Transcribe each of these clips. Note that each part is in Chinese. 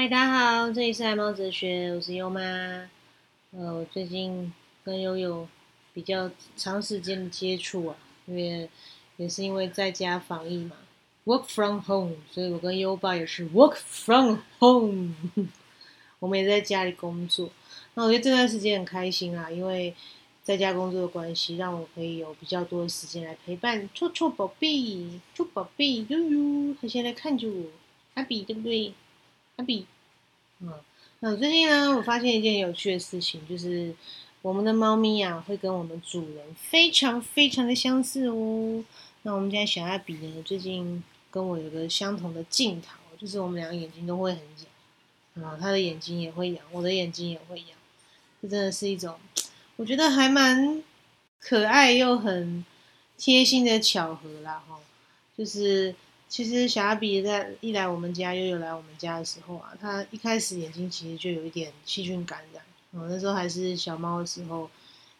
嗨，大家好，这里是爱猫哲学，我是优妈。呃，我最近跟悠悠比较长时间的接触啊，因为也是因为在家防疫嘛，work from home，所以我跟优爸也是 work from home，我们也在家里工作。那我觉得这段时间很开心啊，因为在家工作的关系，让我可以有比较多的时间来陪伴臭臭宝贝，臭宝贝悠悠，他现在看着我，阿比对不对？阿比，嗯，那我最近呢，我发现一件有趣的事情，就是我们的猫咪啊，会跟我们主人非常非常的相似哦。那我们家小阿比呢，最近跟我有个相同的镜头，就是我们两个眼睛都会很痒，啊，他的眼睛也会痒，我的眼睛也会痒，这真的是一种我觉得还蛮可爱又很贴心的巧合啦，哈，就是。其实小阿比在一来我们家，悠悠来我们家的时候啊，他一开始眼睛其实就有一点细菌感染。我，那时候还是小猫的时候，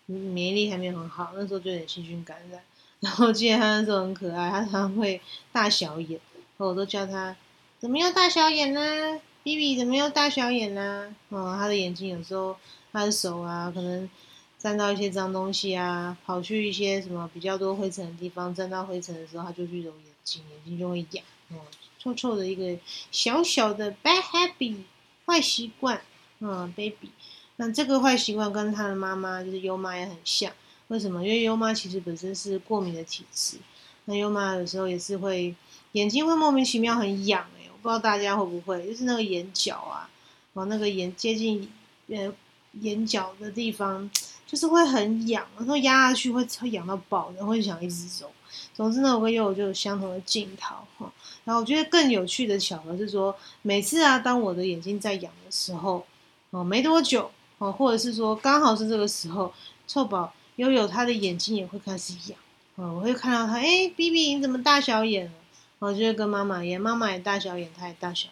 免疫力还没有很好，那时候就有点细菌感染。然后记得他那时候很可爱，他常常会大小眼，我都叫他怎么又大小眼呢比比怎么又大小眼呢？哦，他的眼睛有时候他的手啊，可能沾到一些脏东西啊，跑去一些什么比较多灰尘的地方，沾到灰尘的时候，他就去揉眼。眼睛就会痒，哦，臭臭的一个小小的 bad habit 坏习惯，嗯，baby，那这个坏习惯跟他的妈妈就是优妈也很像，为什么？因为优妈其实本身是过敏的体质，那优妈有时候也是会眼睛会莫名其妙很痒，哎，我不知道大家会不会，就是那个眼角啊，哦，那个眼接近呃眼角的地方，就是会很痒，然后压下去会会痒到爆，然后就想一直揉。总之呢，我跟悠悠就有相同的镜头哈。然后我觉得更有趣的巧合是说，每次啊，当我的眼睛在痒的时候，哦，没多久哦，或者是说刚好是这个时候，臭宝悠悠他的眼睛也会开始痒，哦，我会看到他，哎，B B 你怎么大小眼了？我就会跟妈妈一样，妈妈也大小眼，他也大小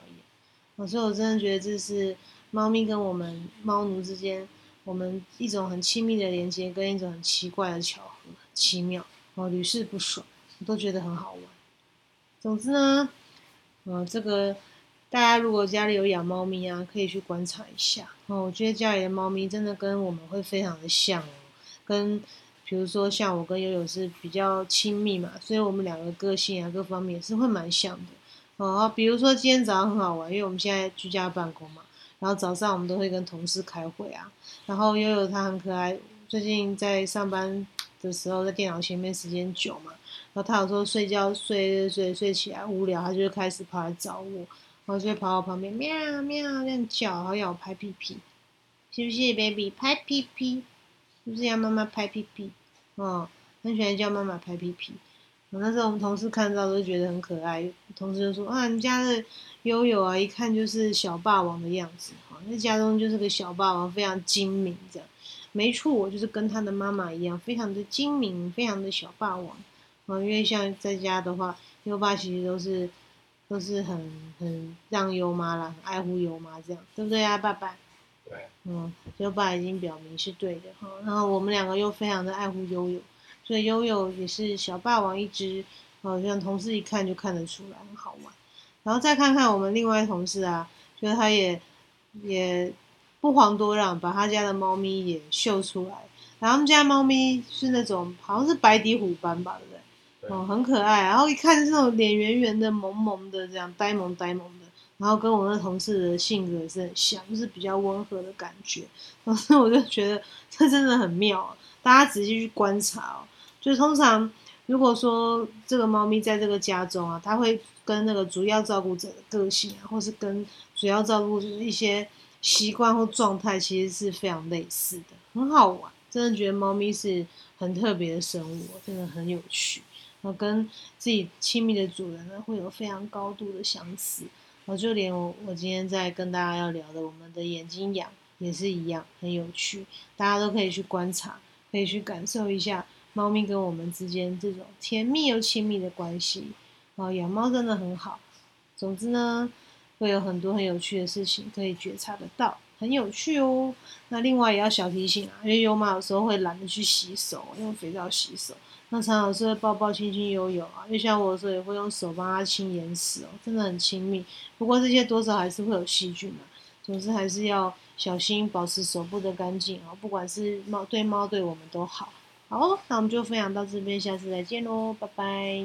眼。所以我真的觉得这是猫咪跟我们猫奴之间，我们一种很亲密的连接，跟一种很奇怪的巧合，奇妙。哦，屡试不爽，我都觉得很好玩。总之呢，呃，这个大家如果家里有养猫咪啊，可以去观察一下。哦，我觉得家里的猫咪真的跟我们会非常的像哦，跟比如说像我跟悠悠是比较亲密嘛，所以我们两个个性啊各方面也是会蛮像的。哦，比如说今天早上很好玩，因为我们现在居家办公嘛，然后早上我们都会跟同事开会啊，然后悠悠它很可爱，最近在上班。的时候在电脑前面时间久嘛，然后他有时候睡觉睡睡睡起来无聊，他就开始跑来找我，然后就会跑到旁边喵喵这样叫，还要我拍屁屁，是不是 baby 拍屁屁？是不是要妈妈拍屁屁？哦，很喜欢叫妈妈拍屁屁。那时候我们同事看到都觉得很可爱，同事就说啊，你家的悠悠啊，一看就是小霸王的样子，哈，那家中就是个小霸王，非常精明这样。没错，我就是跟他的妈妈一样，非常的精明，非常的小霸王。啊，因为像在家的话，优爸其实都是都是很很让优妈啦，很爱护优妈这样，对不对啊，爸爸？对。嗯，优爸已经表明是对的哈。然后我们两个又非常的爱护悠悠，所以悠悠也是小霸王一只。哦，像同事一看就看得出来，很好玩。然后再看看我们另外同事啊，觉得他也也。不遑多让，把他家的猫咪也秀出来。然后他们家猫咪是那种好像是白底虎斑吧，对不对？哦，很可爱。然后一看是那种脸圆圆的、萌萌的，这样呆萌呆萌的。然后跟我那同事的性格也是很像，就是比较温和的感觉。当时我就觉得这真的很妙，大家仔细去观察哦。就通常如果说这个猫咪在这个家中啊，它会跟那个主要照顾者的个性啊，或是跟主要照顾者一些。习惯或状态其实是非常类似的，很好玩。真的觉得猫咪是很特别的生物，真的很有趣。然后跟自己亲密的主人呢，会有非常高度的相似。然后就连我我今天在跟大家要聊的，我们的眼睛痒也是一样，很有趣。大家都可以去观察，可以去感受一下猫咪跟我们之间这种甜蜜又亲密的关系，啊，养猫真的很好。总之呢，会有很多很有趣的事情可以觉察得到，很有趣哦。那另外也要小提醒啊，因为有猫有时候会懒得去洗手，用肥皂洗手。那常常是抱抱亲亲悠悠啊，就像我有时候也会用手帮它清眼屎哦，真的很亲密。不过这些多少还是会有细菌嘛，总之还是要小心，保持手部的干净啊。不管是猫对猫，对我们都好。好那我们就分享到这边下次再见喽拜拜。